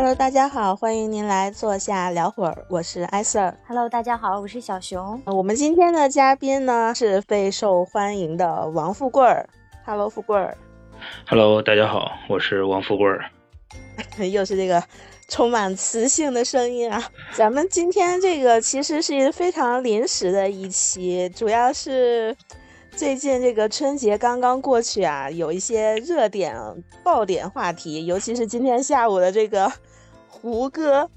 Hello，大家好，欢迎您来坐下聊会儿，我是艾 Sir。Hello，大家好，我是小熊。我们今天的嘉宾呢是备受欢迎的王富贵儿。Hello，富贵儿。Hello，大家好，我是王富贵儿。又是这个充满磁性的声音啊！咱们今天这个其实是非常临时的一期，主要是最近这个春节刚刚过去啊，有一些热点爆点话题，尤其是今天下午的这个胡歌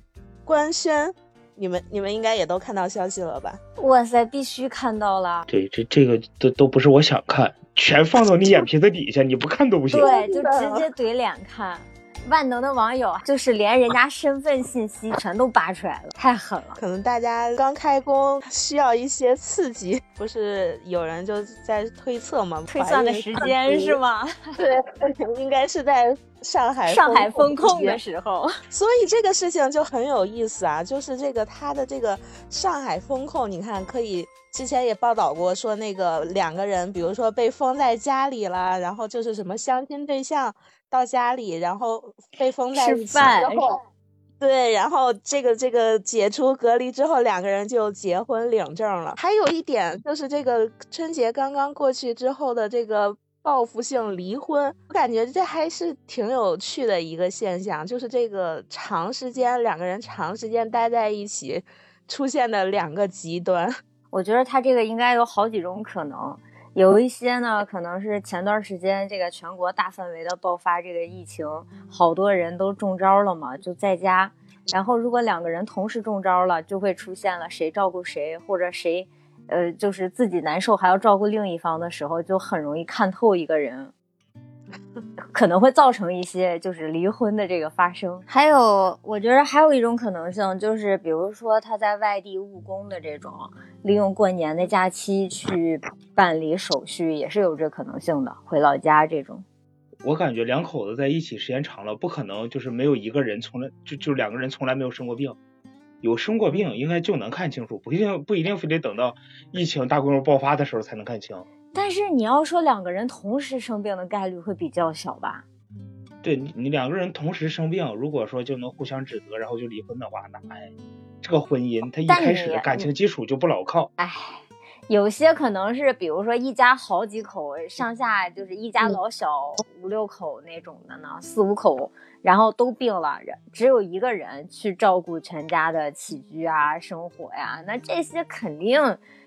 官宣，你们你们应该也都看到消息了吧？哇塞，必须看到了！对，这这个都都不是我想看，全放到你眼皮子底下，你不看都不行。对，就直接怼脸看。万能的网友就是连人家 身份信息全都扒出来了，太狠了。可能大家刚开工需要一些刺激，不是有人就在推测吗？推算的时间是吗？对，应该是在上海上海封控的时候。所以这个事情就很有意思啊，就是这个他的这个上海封控，你看可以之前也报道过，说那个两个人，比如说被封在家里了，然后就是什么相亲对象。到家里，然后被封在一起之后，对，然后这个这个解除隔离之后，两个人就结婚领证了。还有一点就是这个春节刚刚过去之后的这个报复性离婚，我感觉这还是挺有趣的一个现象，就是这个长时间两个人长时间待在一起出现的两个极端。我觉得他这个应该有好几种可能。有一些呢，可能是前段时间这个全国大范围的爆发这个疫情，好多人都中招了嘛，就在家。然后如果两个人同时中招了，就会出现了谁照顾谁，或者谁，呃，就是自己难受还要照顾另一方的时候，就很容易看透一个人。可能会造成一些就是离婚的这个发生，还有我觉得还有一种可能性就是，比如说他在外地务工的这种，利用过年的假期去办理手续，也是有这可能性的，回老家这种。我感觉两口子在一起时间长了，不可能就是没有一个人从来就就两个人从来没有生过病，有生过病应该就能看清楚，不一定不一定非得等到疫情大规模爆发的时候才能看清。但是你要说两个人同时生病的概率会比较小吧？对你，你两个人同时生病，如果说就能互相指责，然后就离婚的话，那哎，这个婚姻他一开始的感情基础就不牢靠。哎，有些可能是，比如说一家好几口，上下就是一家老小五六口那种的呢，四五口，然后都病了，只有一个人去照顾全家的起居啊、生活呀，那这些肯定，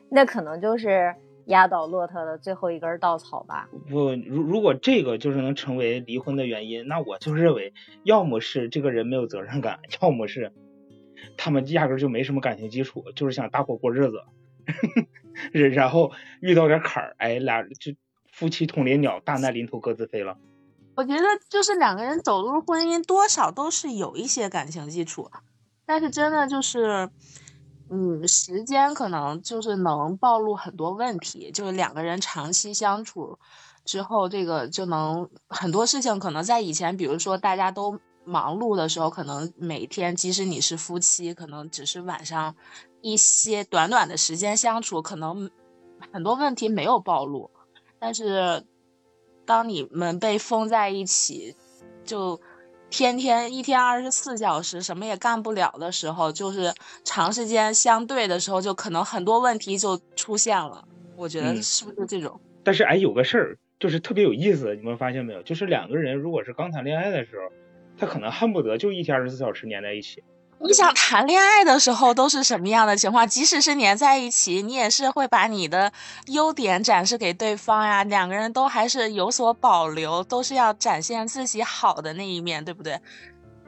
那可能就是。压倒骆驼的最后一根稻草吧。不，如如果这个就是能成为离婚的原因，那我就认为，要么是这个人没有责任感，要么是他们压根就没什么感情基础，就是想搭伙过日子，然后遇到点坎儿，哎，俩就夫妻同林鸟，大难临头各自飞了。我觉得就是两个人走入婚姻，多少都是有一些感情基础，但是真的就是。嗯，时间可能就是能暴露很多问题，就是两个人长期相处之后，这个就能很多事情可能在以前，比如说大家都忙碌的时候，可能每天即使你是夫妻，可能只是晚上一些短短的时间相处，可能很多问题没有暴露，但是当你们被封在一起，就。天天一天二十四小时什么也干不了的时候，就是长时间相对的时候，就可能很多问题就出现了。我觉得是不是这种？但是哎，有个事儿就是特别有意思，你们发现没有？就是两个人如果是刚谈恋爱的时候，他可能恨不得就一天二十四小时粘在一起。你想谈恋爱的时候都是什么样的情况？即使是黏在一起，你也是会把你的优点展示给对方呀。两个人都还是有所保留，都是要展现自己好的那一面，对不对？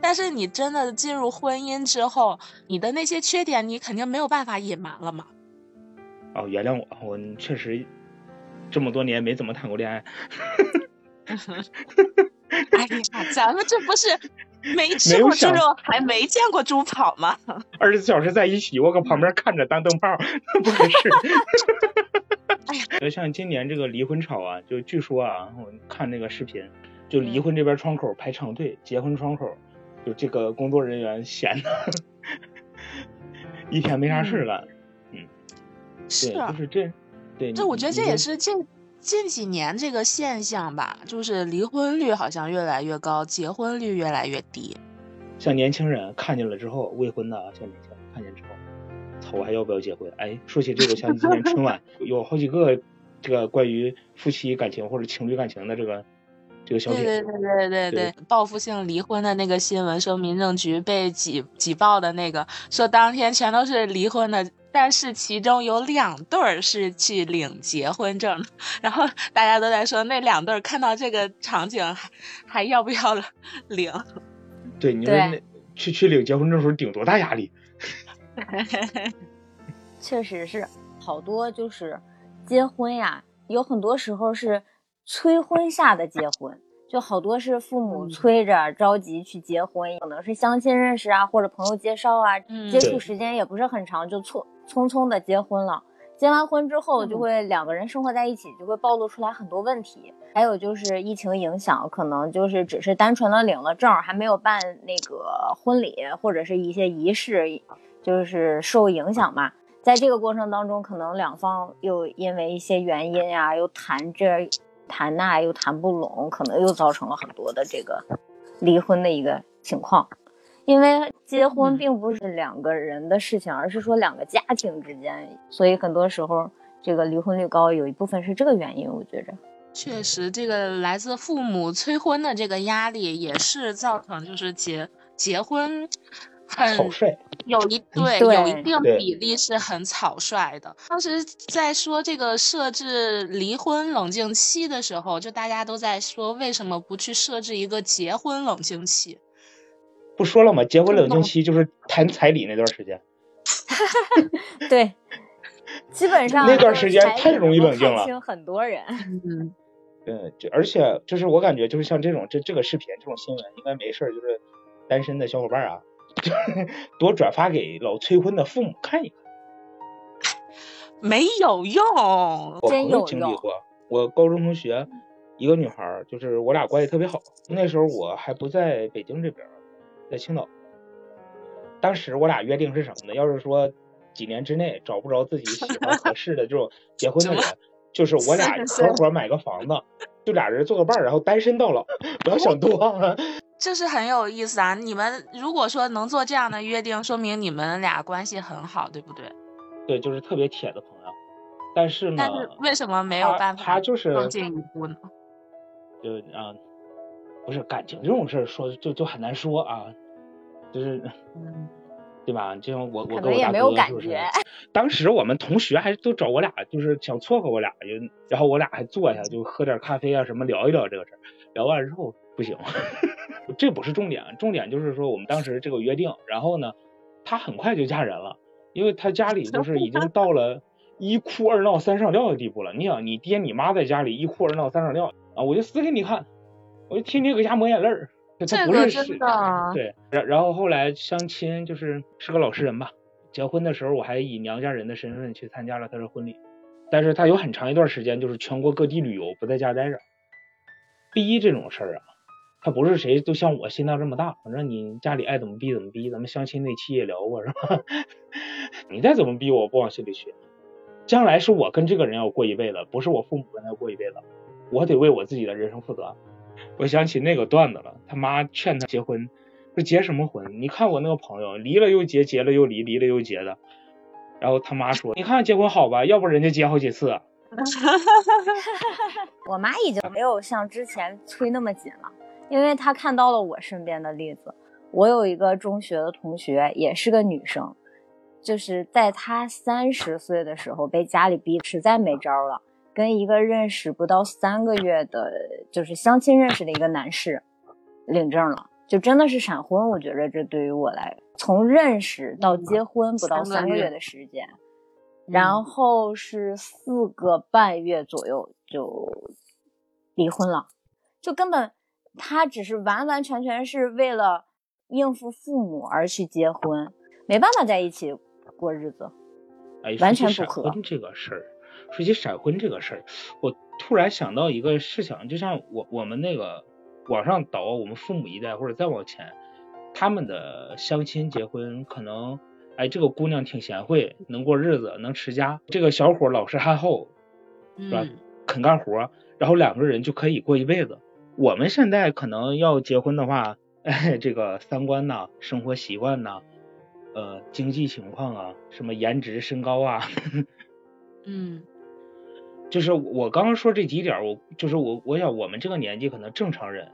但是你真的进入婚姻之后，你的那些缺点，你肯定没有办法隐瞒了嘛。哦，原谅我，我确实这么多年没怎么谈过恋爱。哎呀，咱们这不是。没吃过猪肉，还没见过猪跑吗？二十四小时在一起，我搁旁边看着当灯泡，不合适。哎呀，像今年这个离婚潮啊，就据说啊，我看那个视频，就离婚这边窗口排长队，结婚窗口就这个工作人员闲的，一天没啥事干。嗯，是啊，就是这，对，这我觉得这也是这。近几年这个现象吧，就是离婚率好像越来越高，结婚率越来越低。像年轻人看见了之后，未婚的像年轻人看见之后，操，我还要不要结婚？哎，说起这个，像今年春晚 有好几个这个关于夫妻感情或者情侣感情的这个这个小对对，对对对对，报复性离婚的那个新闻，说民政局被挤挤爆的那个，说当天全都是离婚的，但是其中有两对儿是去领结婚证，然后大家都在说那两对儿看到这个场景还还要不要领？对，你说那去去领结婚证时候顶多大压力？确实是好多就是结婚呀，有很多时候是催婚下的结婚，就好多是父母嗯催着着急去结婚，可能是相亲认识啊，或者朋友介绍啊，嗯接触时间也不是很长，就匆匆匆的结婚了。结完婚之后，就嗯会两个人生活在一起，就会暴露出来很多问题。还有就是疫情影响，可能就是只是单纯的领了证，还没有办那个婚礼或者是一些仪式，就是受影响嘛。在这个过程当中，可能两方又因为一些原因呀、又谈这谈那又谈不拢，可能又造成了很多的这个离婚的一个情况。因为结婚嗯并不是两个人的事情，而是说两个家庭之间，所以很多时候这个离婚率高，有一部分是这个原因。我觉着，确实，这个来自父母催婚的这个压力，也是造成就是结结婚很草率。有一对对有一定比例是很草率的。当时在说这个设置离婚冷静期的时候，就大家都在说，为什么不去设置一个结婚冷静期？不说了吗？结婚冷静期就是谈彩礼那段时间。对，基本上那段时间太容易冷静了很多人。嗯，对，就而且就是我感觉就是像这种这这个视频这种新闻，应该没事儿就是单身的小伙伴啊，就是 多转发给老催婚的父母看一看。没有用。我真有朋友经历过，我高中同学一个女孩儿，就是我俩关系特别好。那时候我还不在北京这边儿，在青岛。当时我俩约定是什么呢？要是说几年之内找不着自己喜欢合适的这种结婚的人，就是我俩合伙买个房子，就俩人做个伴儿，然后单身到老，不要想多 了。这是很有意思啊！你们如果说能做这样的约定，说明你们俩关系很好，对不对？对，就是特别铁的朋友。但是呢，但是为什么没有办法他就是更进一步呢？就啊，不是感情这种事儿说就就很难说啊，就是嗯，对吧？就像我我跟我大哥是不是？当时我们同学还都找我俩，就是想撮合我俩，就然后我俩还坐下就喝点咖啡啊什么聊一聊这个事儿。聊完之后不行，这不是重点，重点就是说我们当时这个约定。然后呢，她很快就嫁人了，因为她家里就是已经到了一哭二闹三上吊的地步了。你想，你爹你妈在家里一哭二闹三上吊啊，我就死给你看，我就天天搁家抹眼泪儿。他这个不是是真的，对，然然后后来相亲就是是个老实人吧。结婚的时候我还以娘家人的身份去参加了他的婚礼，但是他有很长一段时间就是全国各地旅游，不在家待着。逼这种事儿啊，他不是谁都像我心脏这么大，反正你家里爱怎么逼怎么逼。咱们相亲那期也聊过是吧？你再怎么逼我，我不往心里去。将来是我跟这个人要过一辈子，不是我父母跟他过一辈子，我得为我自己的人生负责。我想起那个段子了，他妈劝他结婚，说结什么婚？你看我那个朋友，离了又结，结了又离，离了又结的。然后他妈说，你看结婚好吧，要不人家结好几次。啊 我妈已经没有像之前催那么紧了，因为她看到了我身边的例子。我有一个中学的同学，也是个女生，就是在她三十岁的时候被家里逼实在没招了，跟一个认识不到三个月的，就是相亲认识的一个男士领证了，就真的是闪婚。我觉得这对于我来，从认识到结婚不到三个月的时间，然后是四个半月左右就离婚了，就根本他只是完完全全是为了应付父母而去结婚，没办法在一起过日子。哎，完全不合婚这个事儿，说起闪婚这个事儿，我突然想到一个事情，就像我我们那个往上倒，我们父母一代或者再往前，他们的相亲结婚可能，哎，这个姑娘挺贤惠，能过日子，能持家，这个小伙老实憨厚，是吧嗯，肯干活，然后两个人就可以过一辈子。我们现在可能要结婚的话，哎这个三观呐、生活习惯呐、呃经济情况啊、什么颜值、身高啊，嗯就是我刚刚说这几点，我就是我我想我们这个年纪可能正常人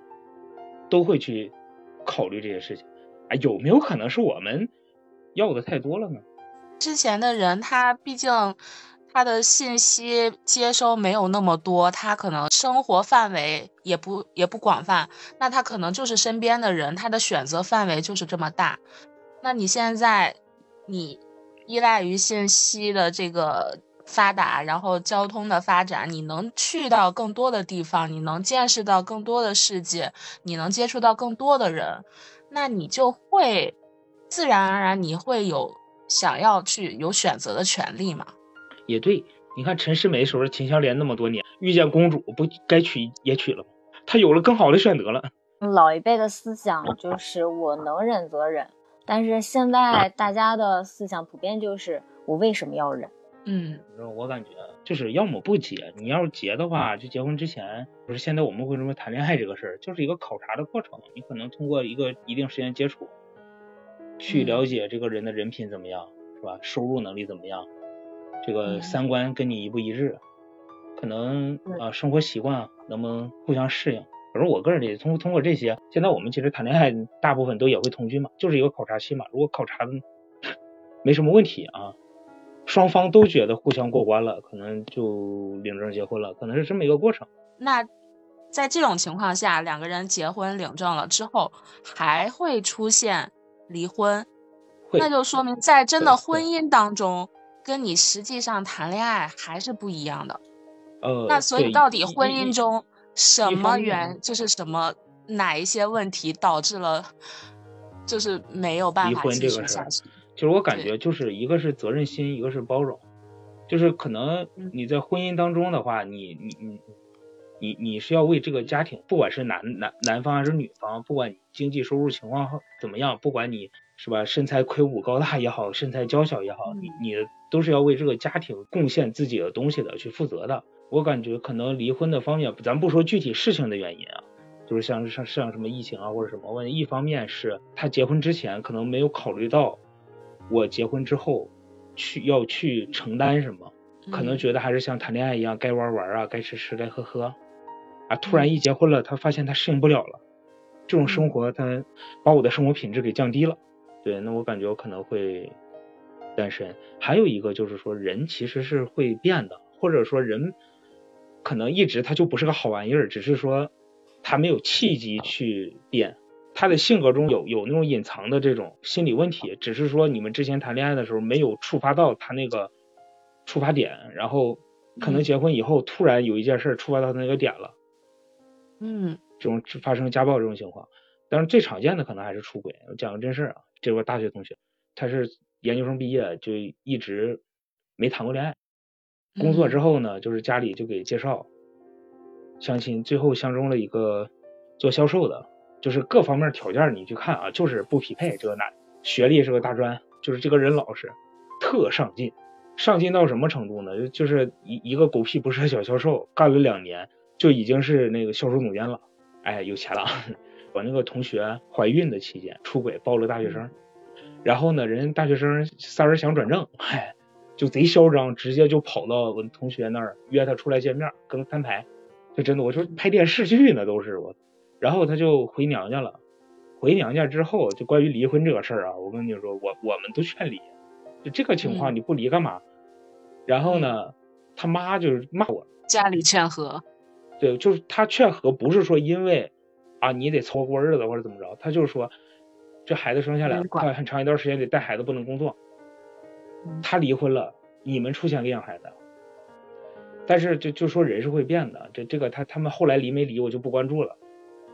都会去考虑这些事情。哎，有没有可能是我们要的太多了呢？之前的人他毕竟他的信息接收没有那么多，他可能生活范围也不也不广泛，那他可能就是身边的人，他的选择范围就是这么大。那你现在你依赖于信息的这个发达，然后交通的发展，你能去到更多的地方，你能见识到更多的世界，你能接触到更多的人，那你就会自然而然你会有想要去有选择的权利嘛。也对，你看陈世美守着秦香莲那么多年，遇见公主不该娶也娶了吗？她有了更好的选择了。老一辈的思想就是我能忍则忍，但是现在大家的思想普遍就是我为什么要忍？嗯我感觉就是要么不结，你要是结的话，就结婚之前，不是现在我们会说谈恋爱这个事儿，就是一个考察的过程。你可能通过一个一定时间接触，去嗯了解这个人的人品怎么样，是吧？收入能力怎么样？这个嗯三观跟你一不一致？可能对啊、生活习惯啊能不能互相适应？反正我个人理解，通通过这些，现在我们其实谈恋爱大部分都也会同居嘛，就是一个考察期嘛。如果考察的没什么问题啊，双方都觉得互相过关了，可能就领证结婚了，可能是这么一个过程。那在这种情况下，两个人结婚领证了之后，还会出现离婚，那就说明在真的婚姻当中，跟你实际上谈恋爱还是不一样的。呃，那所以到底婚姻中什么原就是什么哪一些问题导致了，就是没有办法继续下去？就是我感觉就是一个是责任心，一个是包容，就是可能嗯。你在婚姻当中的话，你你你你你是要为这个家庭，不管是男男男方还是女方，不管你经济收入情况怎么样，不管你是吧身材魁梧高大也好，身材娇小也好，你嗯。你都是要为这个家庭贡献自己的东西的，去负责的。我感觉可能离婚的方面，咱不说具体事情的原因啊，就是像像像什么疫情啊或者什么问题，一方面是他结婚之前可能没有考虑到我结婚之后去要去承担什么，可能嗯觉得还是像谈恋爱一样，该玩玩啊，该吃吃，该喝喝，啊，突然一结婚了，他发现他适应不了了，这种生嗯。活他把我的生活品质给降低了，对，那我感觉我可能会单身。还有一个就是说，人其实是会变的，或者说人可能一直他就不是个好玩意儿，只是说他没有契机去变。他的性格中有有那种隐藏的这种心理问题，只是说你们之前谈恋爱的时候没有触发到他那个触发点，然后可能嗯结婚以后突然有一件事触发到他那个点了，嗯这种发生家暴这种情况。但是最常见的可能还是出轨。我讲个真事儿啊，这我大学同学，他是研究生毕业就一直没谈过恋爱，工作之后呢，就是家里就给介绍相亲，最后相中了一个做销售的，就是各方面条件你去看啊，就是不匹配。这个男学历是个大专，就是这个人老实，特上进，上进到什么程度呢？就就是一一个狗屁不是的小销售，干了两年就已经是那个销售总监了，哎，有钱了。我那个同学怀孕的期间出轨抱了大学生，然后呢，人大学生仨人想转正，嗨，就贼嚣张，直接就跑到我同学那儿约他出来见面，跟他摊牌。就真的，我说拍电视剧呢都是我，然后他就回娘家了。回娘家之后，就关于离婚这个事儿啊，我跟你说，我我们都劝离。就这个情况，嗯你不离干嘛？然后呢，他妈就是骂我，家里劝和，对，就是他劝和，不是说因为啊你得凑合过日子或者怎么着，他就是说这孩子生下来快很长一段时间得带孩子，不能工作。嗯他离婚了，你们出钱给养孩子。但是就就说人是会变的，这这个他他们后来离没离我就不关注了，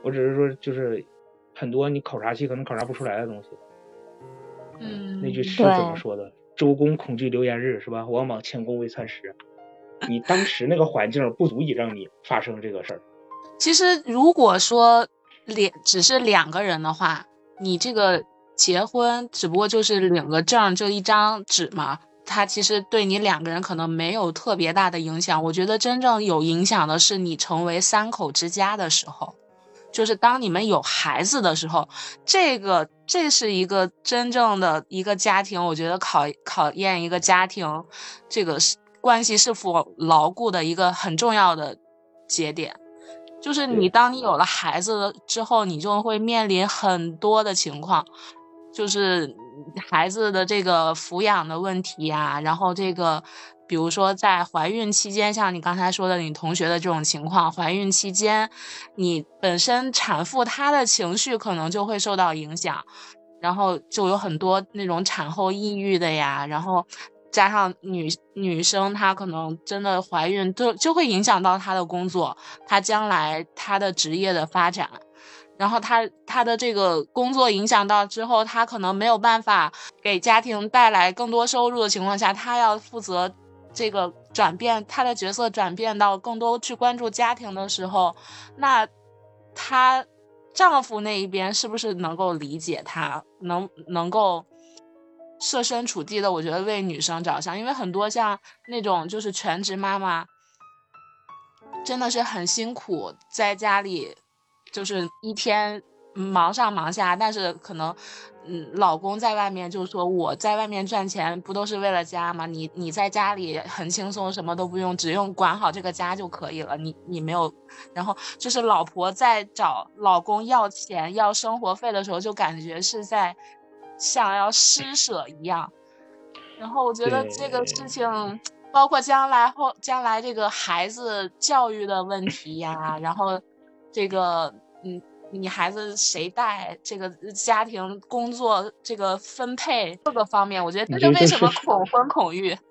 我只是说就是很多你考察期可能考察不出来的东西。嗯，那句诗怎么说的？周公恐惧流言日是吧？王莽谦恭未篡时。你当时那个环境不足以让你发生这个事儿。其实如果说两只是两个人的话，你这个结婚只不过就是领个证，就一张纸嘛，它其实对你两个人可能没有特别大的影响。我觉得真正有影响的是你成为三口之家的时候，就是当你们有孩子的时候，这个这是一个真正的一个家庭，我觉得考考验一个家庭这个是关系是否牢固的一个很重要的节点。就是你当你有了孩子之后，你就会面临很多的情况，就是孩子的这个抚养的问题呀，然后这个。比如说，在怀孕期间，像你刚才说的，你同学的这种情况，怀孕期间，你本身产妇她的情绪可能就会受到影响，然后就有很多那种产后抑郁的呀，然后加上女女生她可能真的怀孕，就就会影响到她的工作，她将来她的职业的发展，然后她她的这个工作影响到之后，她可能没有办法给家庭带来更多收入的情况下，她要负责。这个转变，她的角色转变到更多去关注家庭的时候，那她丈夫那一边是不是能够理解她，能能够设身处地的，我觉得为女生着想，因为很多像那种就是全职妈妈，真的是很辛苦，在家里就是一天忙上忙下，但是可能。嗯，老公在外面就说我在外面赚钱不都是为了家吗？你你在家里很轻松，什么都不用，只用管好这个家就可以了。你你没有，然后就是老婆在找老公要钱要生活费的时候，就感觉是在想要施舍一样。然后我觉得这个事情，包括将来后将来这个孩子教育的问题呀，然后这个嗯。你孩子谁带？这个家庭工作这个分配各个方面，我觉得这就为什么恐婚恐育。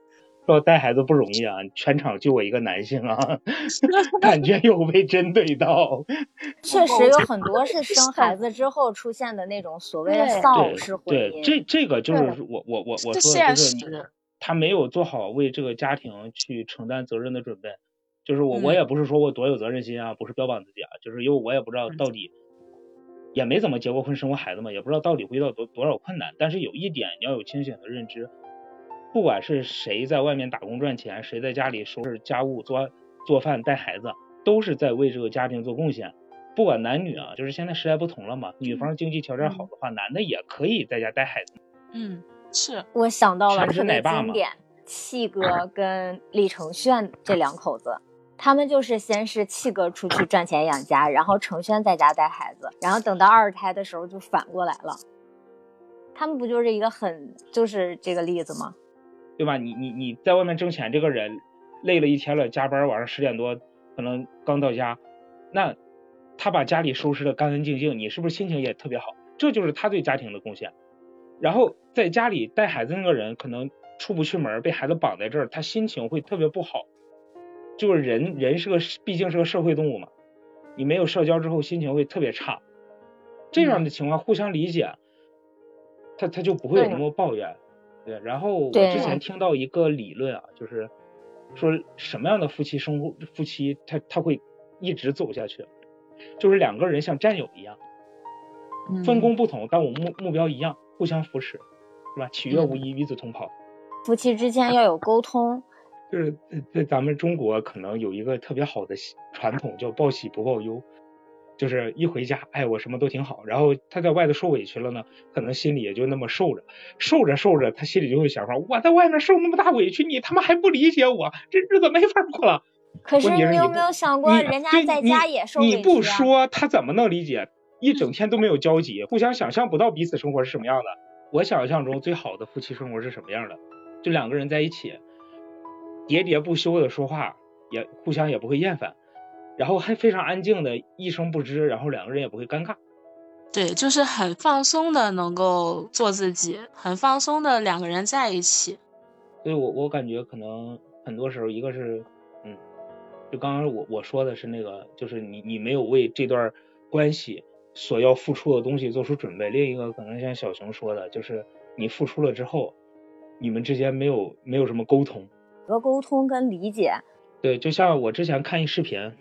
说带孩子不容易啊，全场就我一个男性啊，感觉有被针对到。确实有很多是生孩子之后出现的那种所谓的丧偶式婚姻。对，这这个就是我我我我说的就是他没有做好为这个家庭去承担责任的准备。就是我我也不是说我多有责任心啊，不是标榜自己啊，就是因为我也不知道到底。也没怎么结过婚、生过孩子嘛，也不知道到底会遇到多多少困难。但是有一点，你要有清醒的认知，不管是谁在外面打工赚钱，谁在家里收拾家务、做做饭、带孩子，都是在为这个家庭做贡献。不管男女啊，就是现在时代不同了嘛，女方经济条件好的话，男的也可以在家带孩子。嗯，是我想到了特别经典，气哥跟李承铉这两口子。他们就是先是七哥出去赚钱养家，然后程轩在家带孩子，然后等到二胎的时候就反过来了。他们不就是一个很就是这个例子吗？对吧？你你你在外面挣钱，这个人累了一天了，加班晚上十点多可能刚到家，那他把家里收拾的干干净净，你是不是心情也特别好？这就是他对家庭的贡献。然后在家里带孩子那个人可能出不去门，被孩子绑在这儿，他心情会特别不好。就是人，人是个，毕竟是个社会动物嘛。你没有社交之后，心情会特别差。这样的情况互相理解，他他就不会有那么抱怨。对。然后我之前听到一个理论啊，就是说什么样的夫妻生活，夫妻他他会一直走下去，就是两个人像战友一样，分工不同，但我目目标一样，互相扶持，是吧？取悦无疑，与子同袍。夫妻之间要有沟通。就是在咱们中国，可能有一个特别好的传统，叫报喜不报忧。就是一回家，哎，我什么都挺好。然后他在外头受委屈了呢，可能心里也就那么受着，受着受着，他心里就会想说：我在外面受那么大委屈，你他妈还不理解我，这日子没法过了。可是你有没有想过，人家在家也受委屈？你不说，他怎么能理解？一整天都没有交集，互相想象不到彼此生活是什么样的。我想象中最好的夫妻生活是什么样的？就两个人在一起。喋喋不休的说话，也互相也不会厌烦，然后还非常安静的一声不吱，然后两个人也不会尴尬。对，就是很放松的，能够做自己，很放松的两个人在一起。所以我我感觉可能很多时候，一个是，嗯，就刚刚我我说的是那个，就是你你没有为这段关系所要付出的东西做出准备；另一个可能像小熊说的，就是你付出了之后，你们之间没有没有什么沟通。和沟通跟理解，对，就像我之前看一视频，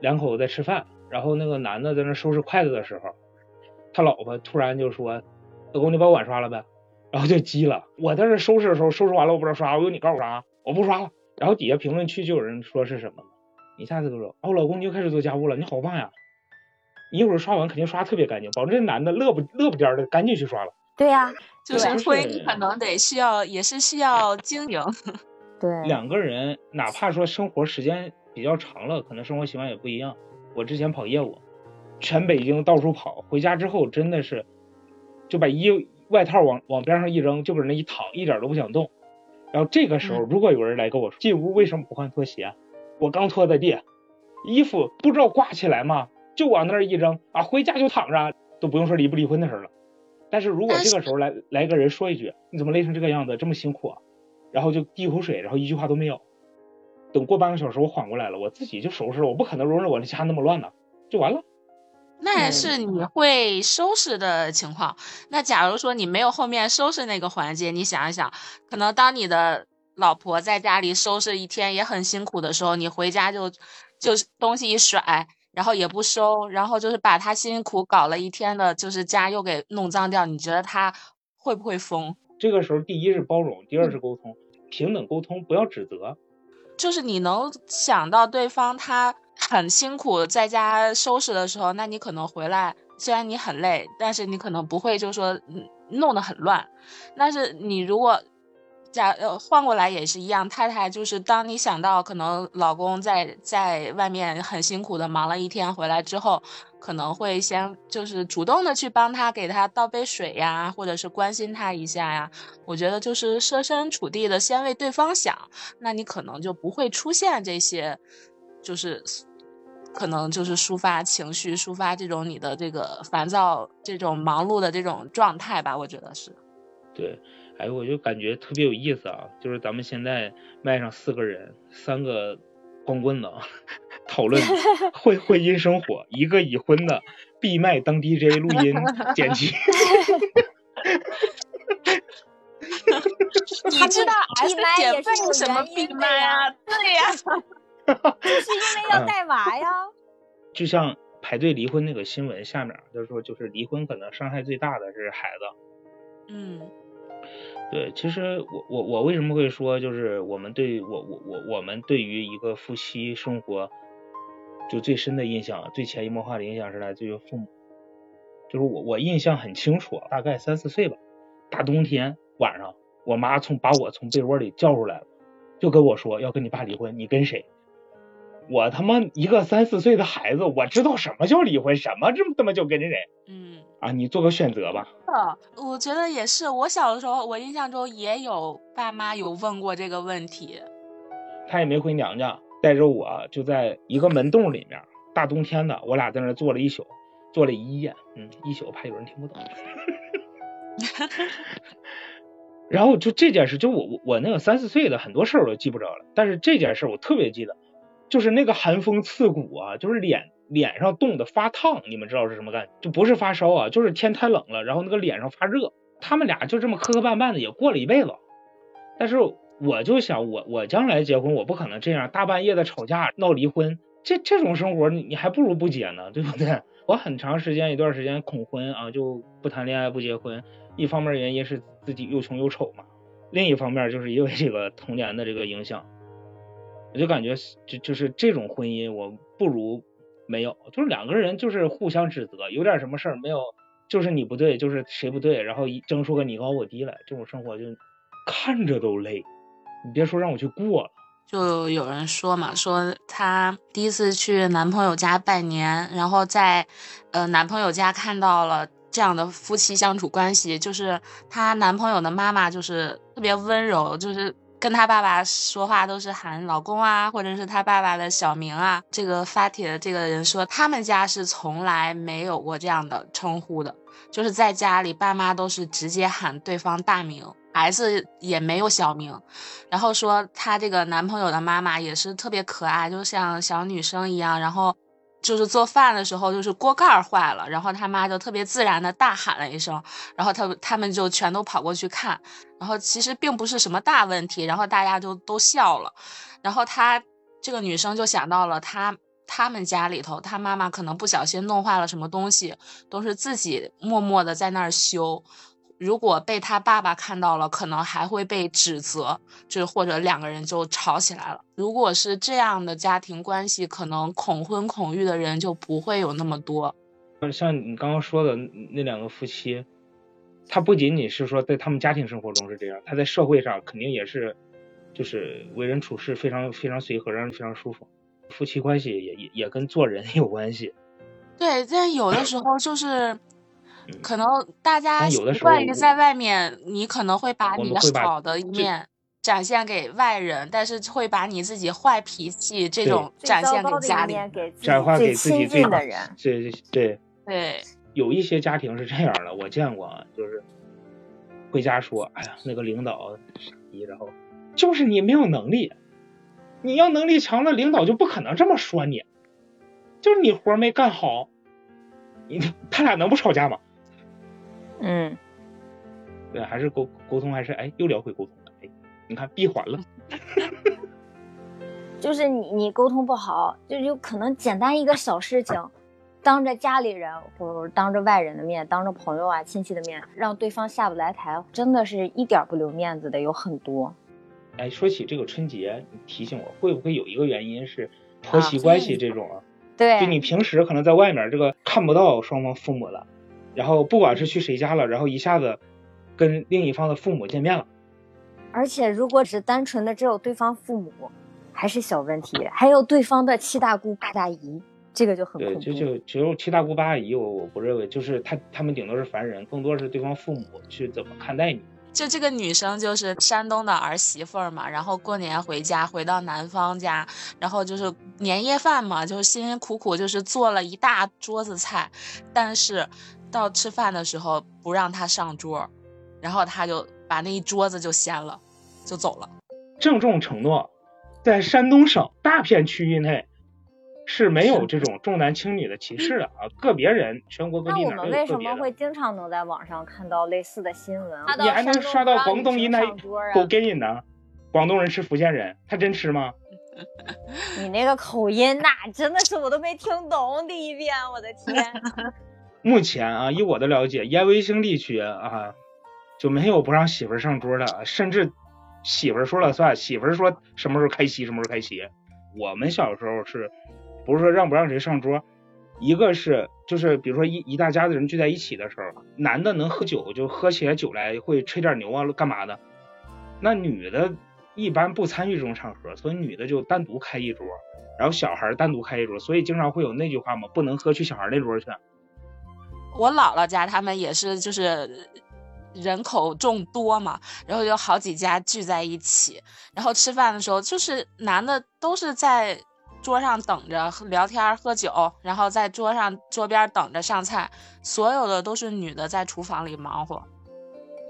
两口子在吃饭，然后那个男的在那收拾筷子的时候，他老婆突然就说：“老公，你把碗刷了呗。”然后就急了。我在这收拾的时候，收拾完了我不知道刷，我说你告诉我啥？我不刷了。然后底下评论区就有人说是什么？你下次都说哦，老公你又开始做家务了，你好棒呀！你一会儿刷完肯定刷特别干净，保证这男的乐不乐不颠的赶紧去刷了。对呀，就是对婚姻可能得需要，也是需要经营。对，两个人哪怕说生活时间比较长了，可能生活习惯也不一样。我之前跑业务，全北京到处跑，回家之后真的是就把衣外套往往边上一扔，就搁那一躺，一点都不想动。然后这个时候，嗯如果有人来跟我说进屋为什么不换拖鞋，我刚拖的地，衣服不知道挂起来吗？就往那儿一扔啊，回家就躺着，都不用说离不离婚的事儿了。但是如果这个时候来来个人说一句，你怎么累成这个样子，这么辛苦啊？然后就滴一口水，然后一句话都没有。等过半个小时我缓过来了，我自己就收拾了，我不可能容忍我的家那么乱的，就完了。那也是你会收拾的情况。那假如说你没有后面收拾那个环节，你想一想，可能当你的老婆在家里收拾一天也很辛苦的时候，你回家就就是东西一甩，然后也不收，然后就是把她辛苦搞了一天的，就是家又给弄脏掉，你觉得她会不会疯？这个时候，第一是包容，第二是沟通，平等沟通，不要指责。就是你能想到对方他很辛苦在家收拾的时候，那你可能回来，虽然你很累，但是你可能不会就说弄得很乱。但是你如果假呃换过来也是一样，太太就是当你想到可能老公在在外面很辛苦的忙了一天回来之后，可能会先就是主动的去帮他给他倒杯水呀，或者是关心他一下呀。我觉得就是设身处地的先为对方想，那你可能就不会出现这些，就是可能就是抒发情绪、抒发这种你的这个烦躁、这种忙碌的这种状态吧。我觉得是。对，哎，我就感觉特别有意思啊，就是咱们现在麦上四个人，三个光棍子讨论婚婚姻生活，一个已婚的闭麦当 DJ 录音剪辑。你知道闭 S 麦姐也是什么闭麦呀？对呀，就是因为要带娃呀。就像排队离婚那个新闻下面，就是说，就是离婚可能伤害最大的是孩子。嗯对，其实我我我为什么会说，就是我们对我我我我们对于一个夫妻生活，就最深的印象，最潜移默化的影响是来自于父母。就是我我印象很清楚，大概三四岁吧，大冬天晚上，我妈从把我从被窝里叫出来了，就跟我说要跟你爸离婚，你跟谁？我他妈一个三四岁的孩子，我知道什么叫离婚，什么这么他妈就跟着谁嗯。啊？你做个选择吧。啊，我觉得也是。我小的时候，我印象中也有爸妈有问过这个问题。他也没回娘家，带着我就在一个门洞里面，大冬天的，我俩在那坐了一宿，坐了一夜，嗯，一宿怕有人听不懂。然后就这件事，就我我我那个三四岁的很多事儿我都记不着了，但是这件事我特别记得，就是那个寒风刺骨啊，就是脸脸上冻得发烫，你们知道是什么感觉？就不是发烧啊，就是天太冷了，然后那个脸上发热。他们俩就这么磕磕绊绊的也过了一辈子，但是我就想我我将来结婚，我不可能这样大半夜的吵架闹离婚，这这种生活你你还不如不结呢，对不对？我很长时间一段时间恐婚啊，就不谈恋爱不结婚，一方面原因是自己又穷又丑嘛，另一方面就是因为这个童年的这个影响，我就感觉就就是这种婚姻我不如没有，就是两个人就是互相指责，有点什么事儿没有，就是你不对，就是谁不对，然后一争出个你高我低来，这种生活就看着都累，你别说让我去过了。就有人说嘛，说她第一次去男朋友家拜年，然后在呃男朋友家看到了这样的夫妻相处关系，就是她男朋友的妈妈就是特别温柔，就是跟他爸爸说话都是喊老公啊，或者是他爸爸的小名啊。这个发帖的这个人说，他们家是从来没有过这样的称呼的，就是在家里爸妈都是直接喊对方大名。孩子也没有小名，然后说她这个男朋友的妈妈也是特别可爱，就像小女生一样。然后就是做饭的时候，就是锅盖儿坏了，然后他妈就特别自然的大喊了一声，然后他他们就全都跑过去看，然后其实并不是什么大问题，然后大家就都笑了。然后她这个女生就想到了她他们家里头，她妈妈可能不小心弄坏了什么东西，都是自己默默的在那儿修。如果被他爸爸看到了，可能还会被指责，就是或者两个人就吵起来了。如果是这样的家庭关系，可能恐婚恐育的人就不会有那么多。像你刚刚说的那两个夫妻，他不仅仅是说在他们家庭生活中是这样，他在社会上肯定也是，就是为人处事非常非常随和，让人非常舒服。夫妻关系也也也跟做人 有关系。对，但有的时候就是，可能大家习但有的时候惯于在外面，你可能会把你的好的一面展现给外人，但是会把你自己坏脾气这种展现给家里。展化给自己亲最好近的人。这对对，有一些家庭是这样的，我见过啊，就是回家说，哎呀，那个领导傻逼，然后就是你没有能力，你要能力强了，领导就不可能这么说你，就是你活没干好，你他俩能不吵架吗？嗯，对，还是沟沟通，还是哎，又聊回沟通了，哎，你看闭环了，就是你你沟通不好，就有可能简单一个小事情，当着家里人或者当着外人的面，当着朋友啊亲戚的面，让对方下不来台，真的是一点儿不留面子的有很多。哎，说起这个春节，你提醒我，会不会有一个原因是婆媳关系这种啊？对，就你平时可能在外面这个看不到双方父母了，然后不管是去谁家了，然后一下子跟另一方的父母见面了，而且如果只单纯的只有对方父母，还是小问题，还有对方的七大姑八大姨，这个就很对，恐怖。就就只有七大姑八大姨，我我不认为，就是他他们顶多是凡人，更多是对方父母去怎么看待你。就这个女生就是山东的儿媳妇儿嘛，然后过年回家，回到男方家，然后就是年夜饭嘛，就是辛辛苦苦就是做了一大桌子菜，但是到吃饭的时候不让他上桌，然后他就把那一桌子就掀了，就走了。郑重承诺，在山东省大片区域内是没有这种重男轻女的歧视的啊，个别人全国各地我们为什。么会经常能在网上看到类似的新闻？你还能刷到广东一那那狗给你呢？广东人吃福建人，他真吃吗？你那个口音，那真的是我都没听懂第一遍，我的天！目前啊，以我的了解，燕威星地区啊就没有不让媳妇儿上桌的，甚至媳妇儿说了算，媳妇儿说什么时候开席什么时候开席。我们小时候是，不是说让不让谁上桌，一个是就是比如说一一大家子人聚在一起的时候，男的能喝酒就喝起来酒来，会吹点牛啊干嘛的，那女的一般不参与这种场合，所以女的就单独开一桌，然后小孩单独开一桌，所以经常会有那句话嘛，不能喝去小孩那桌去。我姥姥家他们也是，就是人口众多嘛，然后有好几家聚在一起，然后吃饭的时候，就是男的都是在桌上等着聊天喝酒，然后在桌上桌边等着上菜，所有的都是女的在厨房里忙活。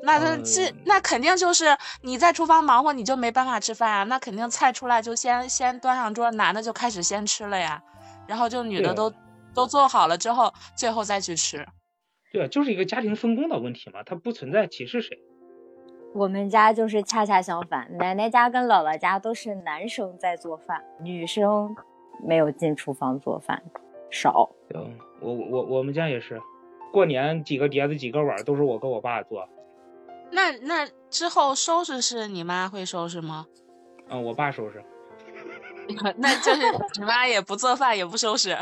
那这这嗯那肯定就是你在厨房忙活，你就没办法吃饭啊。那肯定菜出来就先先端上桌，男的就开始先吃了呀，然后就女的都都做好了之后，最后再去吃。对啊，就是一个家庭分工的问题嘛，它不存在歧视谁。我们家就是恰恰相反，奶奶家跟姥姥家都是男生在做饭，女生没有进厨房做饭，少。嗯，我我我们家也是，过年几个碟子几个碗都是我跟我爸做，那那之后收拾是你妈会收拾吗？嗯，我爸收拾，那就是你妈也不做饭也不收拾。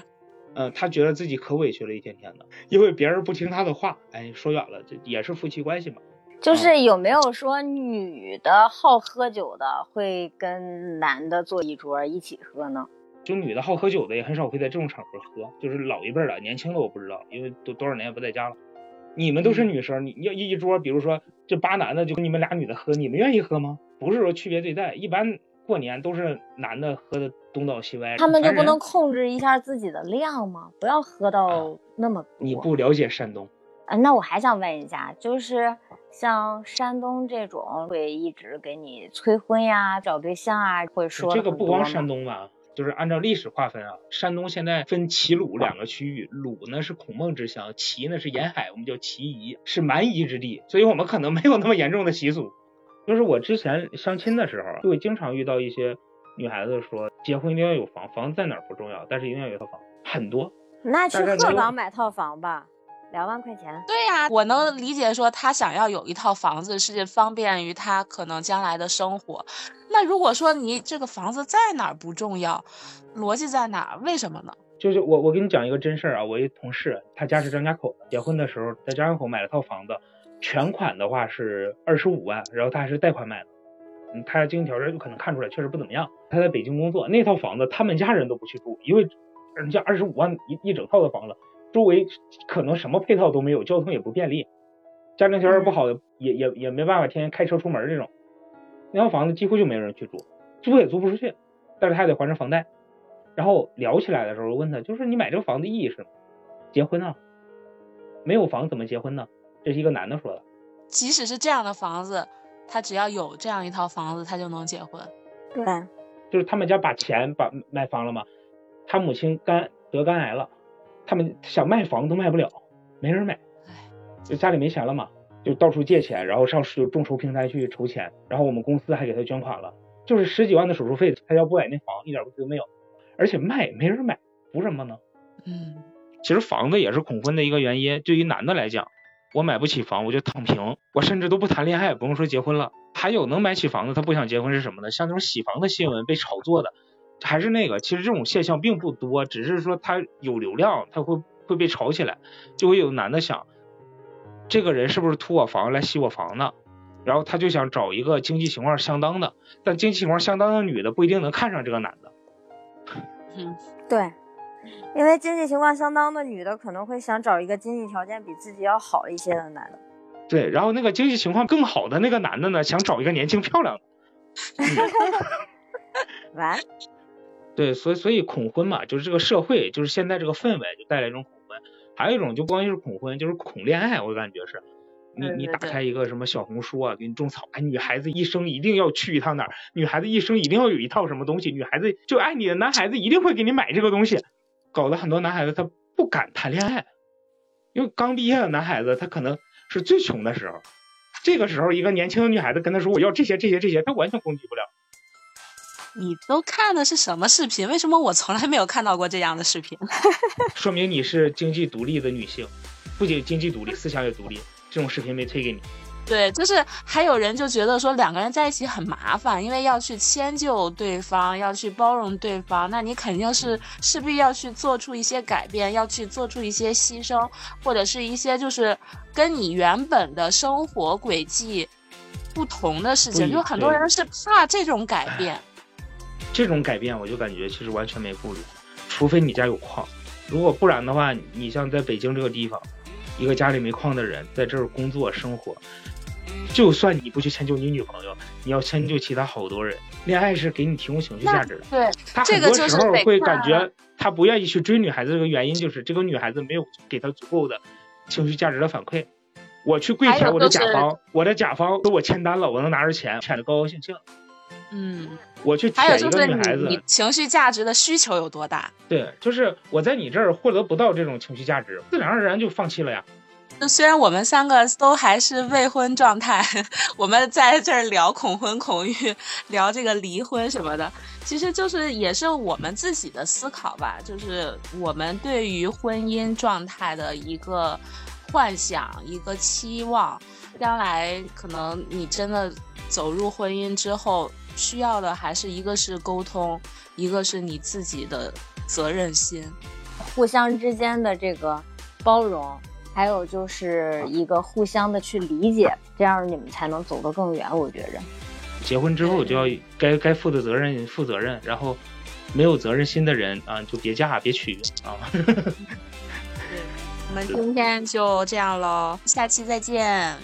嗯，他觉得自己可委屈了，一天天的，因为别人不听他的话。哎，说远了，这也是夫妻关系嘛。就是有没有说女的好喝酒的会跟男的坐一桌一起喝呢？就女的好喝酒的也很少会在这种场合喝，就是老一辈儿的，年轻的我不知道，因为都多少年也不在家了。你们都是女生，你要一桌，比如说这八男的就跟你们俩女的喝，你们愿意喝吗？不是说区别对待，一般过年都是男的喝的东倒西歪。他们就不能控制一下自己的量吗？不要喝到那么多。你不了解山东，啊，那我还想问一下，就是像山东这种会一直给你催婚呀、找对象啊，会说这个不光山东吧，就是按照历史划分啊，山东现在分齐鲁两个区域，鲁呢是孔孟之乡，齐呢是沿海，我们叫齐夷，是蛮夷之地，所以我们可能没有那么严重的习俗。就是我之前相亲的时候，就会经常遇到一些女孩子说，结婚一定要有房，房子在哪儿不重要，但是一定要有套房，很多。那去鹤岗买套房吧，两万块钱。对呀、我能理解说他想要有一套房子是方便于他可能将来的生活。那如果说你这个房子在哪儿不重要，逻辑在哪儿？为什么呢？就是我我给你讲一个真事儿啊，我一同事他家是张家口的，结婚的时候在张家口买了套房子，全款的话是二十五万，然后他还是贷款买的。嗯，他经济条件就可能看出来确实不怎么样。他在北京工作，那套房子他们家人都不去住，因为人家二十五万一一整套的房子，周围可能什么配套都没有，交通也不便利，家庭条件不好的也也也没办法天天开车出门这种。那套房子几乎就没人去住，租也租不出去，但是他还得还着房贷。然后聊起来的时候问他，就是你买这个房子意义是什么？结婚啊？没有房怎么结婚呢？这是一个男的说的。即使是这样的房子。他只要有这样一套房子，他就能结婚。对，就是他们家把钱把买房了嘛。他母亲肝得肝癌了，他们想卖房都卖不了，没人买。就家里没钱了嘛，就到处借钱，然后上众筹平台去筹钱。然后我们公司还给他捐款了，就是十几万的手术费，他要不买那房一点问题都没有。而且卖没人买，图什么呢？嗯，其实房子也是恐婚的一个原因。对于男的来讲。我买不起房，我就躺平，我甚至都不谈恋爱，不用说结婚了。还有能买起房子，他不想结婚是什么呢？像那种洗房的新闻被炒作的，还是那个，其实这种现象并不多，只是说他有流量，他会会被炒起来，就会有男的想，这个人是不是图我房来洗我房呢？然后他就想找一个经济情况相当的，但经济情况相当的女的不一定能看上这个男的。嗯，对。因为经济情况相当的女的可能会想找一个经济条件比自己要好一些的男的，对，然后那个经济情况更好的那个男的呢，想找一个年轻漂亮的。完。对，所以所以恐婚嘛，就是这个社会，就是现在这个氛围就带来一种恐婚，还有一种就不光是恐婚，就是恐恋爱，我感觉是，你你打开一个什么小红书啊，给你种草，哎，女孩子一生一定要去一趟哪儿，女孩子一生一定要有一套什么东西，女孩子就爱你的男孩子一定会给你买这个东西。搞得很多男孩子他不敢谈恋爱，因为刚毕业的男孩子他可能是最穷的时候，这个时候一个年轻的女孩子跟他说我要这些这些这些，他完全攻击不了。你都看的是什么视频？为什么我从来没有看到过这样的视频？说明你是经济独立的女性，不仅经济独立，思想也独立。这种视频没推给你。对，就是还有人就觉得说两个人在一起很麻烦，因为要去迁就对方，要去包容对方，那你肯定是势必要去做出一些改变，要去做出一些牺牲，或者是一些就是跟你原本的生活轨迹不同的事情，就很多人是怕这种改变。这种改变，我就感觉其实完全没顾虑，除非你家有矿，如果不然的话，你像在北京这个地方，一个家里没矿的人在这儿工作生活。就算你不去迁就你女朋友，你要迁就其他好多人。恋爱是给你提供情绪价值的。对，他很多时候会感觉他不愿意去追女孩子，这个原因就是这个女孩子没有给他足够的情绪价值的反馈。我去跪舔我的甲方，我的甲方给我签单了，我能拿着钱，舔的高高兴兴。嗯，我去舔一个女孩子，你情绪价值的需求有多大？对，就是我在你这儿获得不到这种情绪价值，自然而然就放弃了呀。就虽然我们三个都还是未婚状态，我们在这儿聊恐婚恐育，聊这个离婚什么的，其实就是也是我们自己的思考吧，就是我们对于婚姻状态的一个幻想，一个期望。将来可能你真的走入婚姻之后，需要的还是一个是沟通，一个是你自己的责任心，互相之间的这个包容。还有就是一个互相的去理解，这样你们才能走得更远。我觉着，结婚之后就要该该负的责任负责任，然后没有责任心的人啊，就别嫁别娶啊。对，我们今天就这样喽，下期再见。